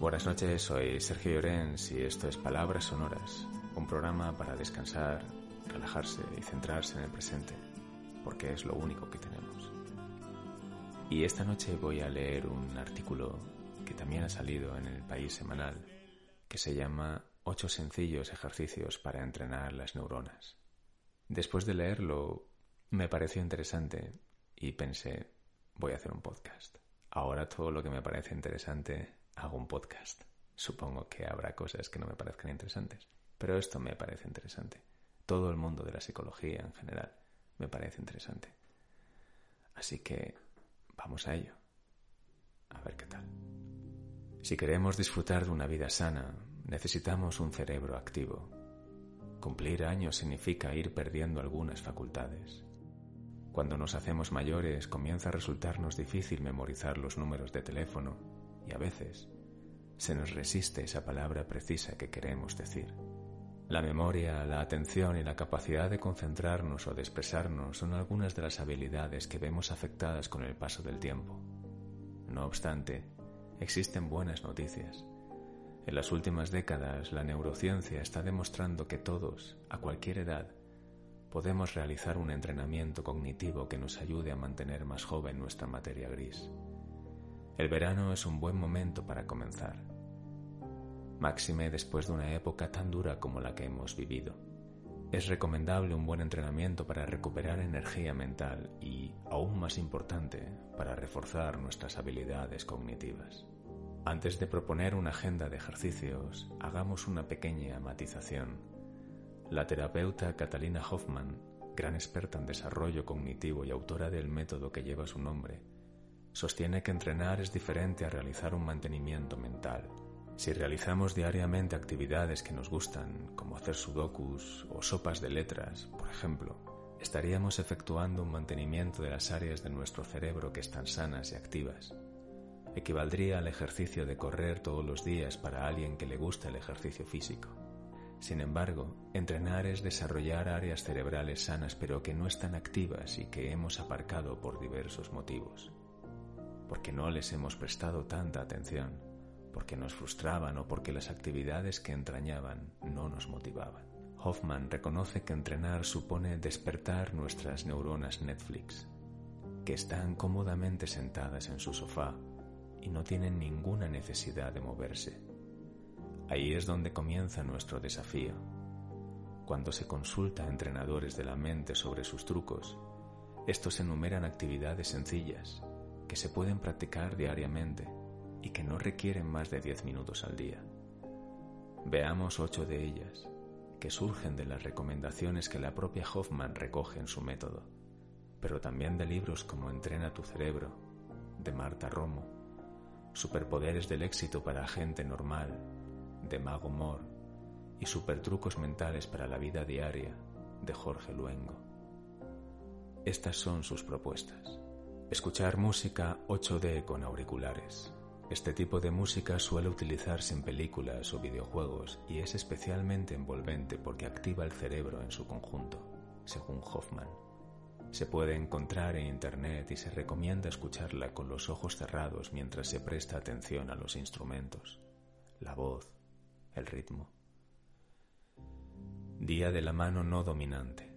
Buenas noches, soy Sergio Llorens y esto es Palabras Sonoras, un programa para descansar, relajarse y centrarse en el presente, porque es lo único que tenemos. Y esta noche voy a leer un artículo que también ha salido en el País Semanal, que se llama Ocho sencillos ejercicios para entrenar las neuronas. Después de leerlo, me pareció interesante y pensé, voy a hacer un podcast. Ahora todo lo que me parece interesante hago un podcast. Supongo que habrá cosas que no me parezcan interesantes, pero esto me parece interesante. Todo el mundo de la psicología en general me parece interesante. Así que vamos a ello. A ver qué tal. Si queremos disfrutar de una vida sana, necesitamos un cerebro activo. Cumplir años significa ir perdiendo algunas facultades. Cuando nos hacemos mayores comienza a resultarnos difícil memorizar los números de teléfono y a veces se nos resiste esa palabra precisa que queremos decir. La memoria, la atención y la capacidad de concentrarnos o de expresarnos son algunas de las habilidades que vemos afectadas con el paso del tiempo. No obstante, existen buenas noticias. En las últimas décadas, la neurociencia está demostrando que todos, a cualquier edad, podemos realizar un entrenamiento cognitivo que nos ayude a mantener más joven nuestra materia gris. El verano es un buen momento para comenzar. Máxime después de una época tan dura como la que hemos vivido. Es recomendable un buen entrenamiento para recuperar energía mental y, aún más importante, para reforzar nuestras habilidades cognitivas. Antes de proponer una agenda de ejercicios, hagamos una pequeña matización. La terapeuta Catalina Hoffman, gran experta en desarrollo cognitivo y autora del método que lleva su nombre, sostiene que entrenar es diferente a realizar un mantenimiento mental. Si realizamos diariamente actividades que nos gustan, como hacer sudokus o sopas de letras, por ejemplo, estaríamos efectuando un mantenimiento de las áreas de nuestro cerebro que están sanas y activas. Equivaldría al ejercicio de correr todos los días para alguien que le gusta el ejercicio físico. Sin embargo, entrenar es desarrollar áreas cerebrales sanas pero que no están activas y que hemos aparcado por diversos motivos porque no les hemos prestado tanta atención, porque nos frustraban o porque las actividades que entrañaban no nos motivaban. Hoffman reconoce que entrenar supone despertar nuestras neuronas Netflix, que están cómodamente sentadas en su sofá y no tienen ninguna necesidad de moverse. Ahí es donde comienza nuestro desafío. Cuando se consulta a entrenadores de la mente sobre sus trucos, estos enumeran actividades sencillas que se pueden practicar diariamente y que no requieren más de 10 minutos al día. Veamos ocho de ellas, que surgen de las recomendaciones que la propia Hoffman recoge en su método, pero también de libros como Entrena tu cerebro, de Marta Romo, Superpoderes del éxito para gente normal, de Mago Mor, y Supertrucos mentales para la vida diaria, de Jorge Luengo. Estas son sus propuestas. Escuchar música 8D con auriculares. Este tipo de música suele utilizarse en películas o videojuegos y es especialmente envolvente porque activa el cerebro en su conjunto, según Hoffman. Se puede encontrar en Internet y se recomienda escucharla con los ojos cerrados mientras se presta atención a los instrumentos, la voz, el ritmo. Día de la mano no dominante.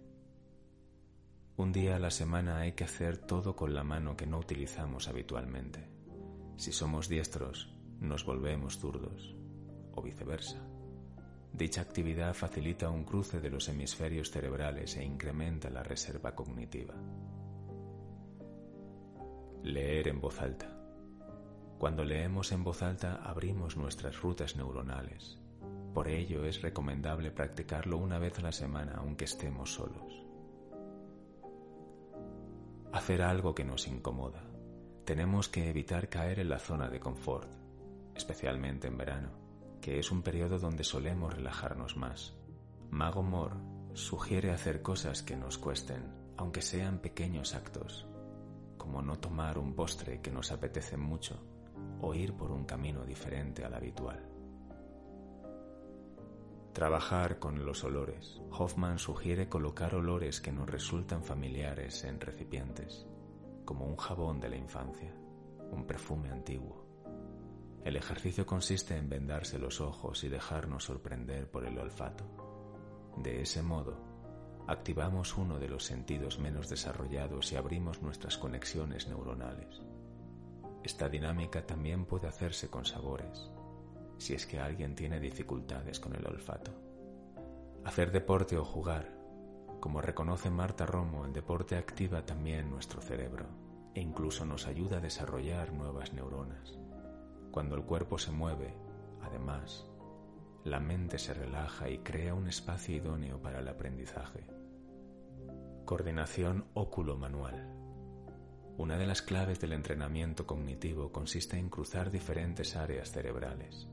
Un día a la semana hay que hacer todo con la mano que no utilizamos habitualmente. Si somos diestros, nos volvemos zurdos, o viceversa. Dicha actividad facilita un cruce de los hemisferios cerebrales e incrementa la reserva cognitiva. Leer en voz alta. Cuando leemos en voz alta abrimos nuestras rutas neuronales. Por ello es recomendable practicarlo una vez a la semana aunque estemos solos hacer algo que nos incomoda, tenemos que evitar caer en la zona de confort, especialmente en verano, que es un periodo donde solemos relajarnos más. Mago Mor sugiere hacer cosas que nos cuesten, aunque sean pequeños actos, como no tomar un postre que nos apetece mucho o ir por un camino diferente al habitual. Trabajar con los olores. Hoffman sugiere colocar olores que nos resultan familiares en recipientes, como un jabón de la infancia, un perfume antiguo. El ejercicio consiste en vendarse los ojos y dejarnos sorprender por el olfato. De ese modo, activamos uno de los sentidos menos desarrollados y abrimos nuestras conexiones neuronales. Esta dinámica también puede hacerse con sabores, si es que alguien tiene dificultades con el olfato. Hacer deporte o jugar. Como reconoce Marta Romo, el deporte activa también nuestro cerebro e incluso nos ayuda a desarrollar nuevas neuronas. Cuando el cuerpo se mueve, además, la mente se relaja y crea un espacio idóneo para el aprendizaje. Coordinación óculo-manual. Una de las claves del entrenamiento cognitivo consiste en cruzar diferentes áreas cerebrales.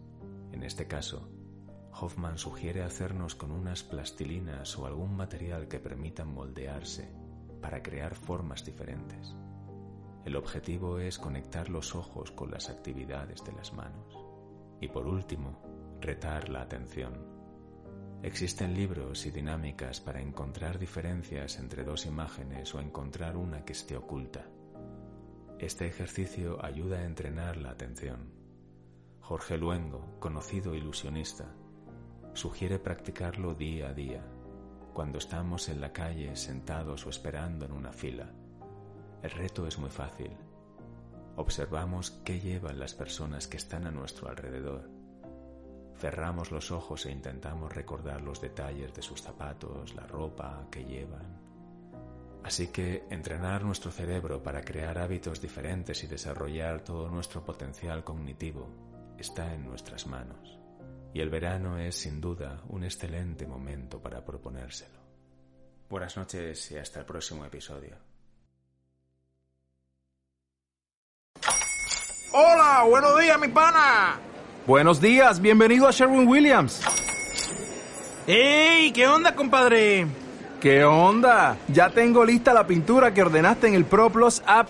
En este caso, Hoffman sugiere hacernos con unas plastilinas o algún material que permitan moldearse para crear formas diferentes. El objetivo es conectar los ojos con las actividades de las manos. Y por último, retar la atención. Existen libros y dinámicas para encontrar diferencias entre dos imágenes o encontrar una que esté oculta. Este ejercicio ayuda a entrenar la atención Jorge Luengo, conocido ilusionista, sugiere practicarlo día a día, cuando estamos en la calle sentados o esperando en una fila. El reto es muy fácil. Observamos qué llevan las personas que están a nuestro alrededor. Cerramos los ojos e intentamos recordar los detalles de sus zapatos, la ropa que llevan. Así que entrenar nuestro cerebro para crear hábitos diferentes y desarrollar todo nuestro potencial cognitivo está en nuestras manos y el verano es sin duda un excelente momento para proponérselo. Buenas noches y hasta el próximo episodio. Hola, buenos días, mi pana. Buenos días, bienvenido a Sherwin Williams. ¡Ey! ¿Qué onda, compadre? ¿Qué onda? Ya tengo lista la pintura que ordenaste en el ProPlus app.